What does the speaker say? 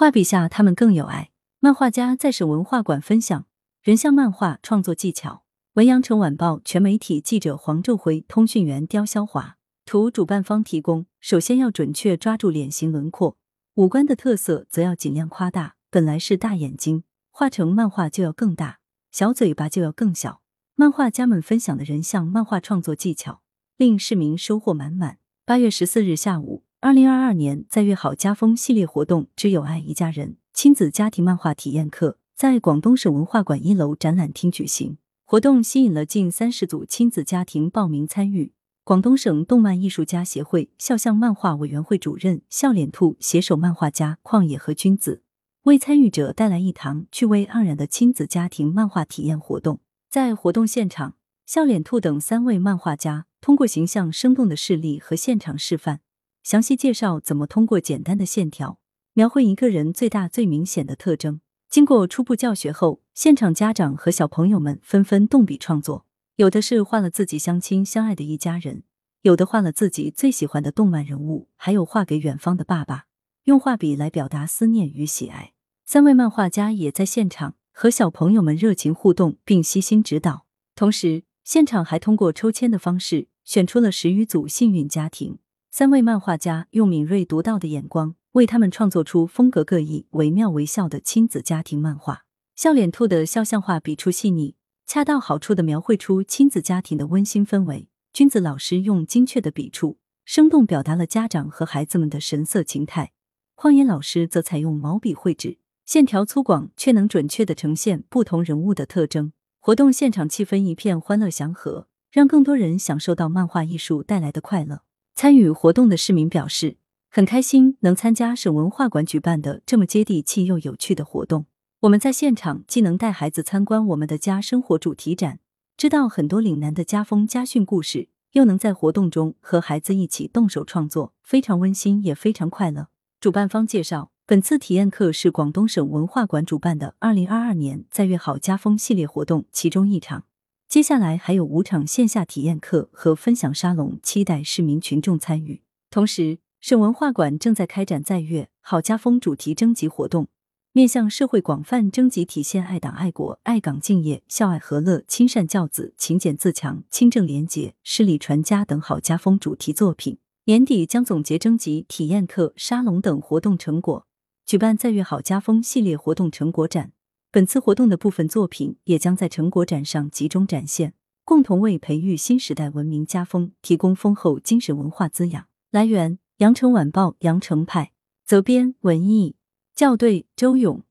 画笔下他们更有爱。漫画家在省文化馆分享人像漫画创作技巧。文阳城晚报全媒体记者黄昼辉，通讯员刁潇华。图主办方提供。首先要准确抓住脸型轮廓，五官的特色则要尽量夸大。本来是大眼睛，画成漫画就要更大；小嘴巴就要更小。漫画家们分享的人像漫画创作技巧，令市民收获满满。八月十四日下午，二零二二年在粤好家风系列活动“只有爱一家人”亲子家庭漫画体验课在广东省文化馆一楼展览厅举行。活动吸引了近三十组亲子家庭报名参与。广东省动漫艺术家协会肖像漫画委员会主任笑脸兔携手漫画家旷野和君子，为参与者带来一堂趣味盎然的亲子家庭漫画体验活动。在活动现场，笑脸兔等三位漫画家通过形象生动的事例和现场示范，详细介绍怎么通过简单的线条描绘一个人最大最明显的特征。经过初步教学后，现场家长和小朋友们纷纷动笔创作，有的是画了自己相亲相爱的一家人，有的画了自己最喜欢的动漫人物，还有画给远方的爸爸，用画笔来表达思念与喜爱。三位漫画家也在现场。和小朋友们热情互动，并悉心指导。同时，现场还通过抽签的方式选出了十余组幸运家庭。三位漫画家用敏锐独到的眼光，为他们创作出风格各异、惟妙惟肖的亲子家庭漫画。笑脸兔的肖像画笔触细腻，恰到好处的描绘出亲子家庭的温馨氛围。君子老师用精确的笔触，生动表达了家长和孩子们的神色情态。旷野老师则采用毛笔绘制。线条粗犷，却能准确的呈现不同人物的特征。活动现场气氛一片欢乐祥和，让更多人享受到漫画艺术带来的快乐。参与活动的市民表示，很开心能参加省文化馆举办的这么接地气又有趣的活动。我们在现场既能带孩子参观我们的家生活主题展，知道很多岭南的家风家训故事，又能在活动中和孩子一起动手创作，非常温馨，也非常快乐。主办方介绍。本次体验课是广东省文化馆主办的二零二二年“在粤好家风”系列活动其中一场，接下来还有五场线下体验课和分享沙龙，期待市民群众参与。同时，省文化馆正在开展“在粤好家风”主题征集活动，面向社会广泛征集体现爱党爱国、爱岗敬业、孝爱和乐、亲善教子、勤俭自强、清正廉洁、诗礼传家等好家风主题作品。年底将总结征集、体验课、沙龙等活动成果。举办“在粤好家风”系列活动成果展，本次活动的部分作品也将在成果展上集中展现，共同为培育新时代文明家风提供丰厚精神文化滋养。来源：羊城晚报·羊城派，责编：文艺，校对：周勇。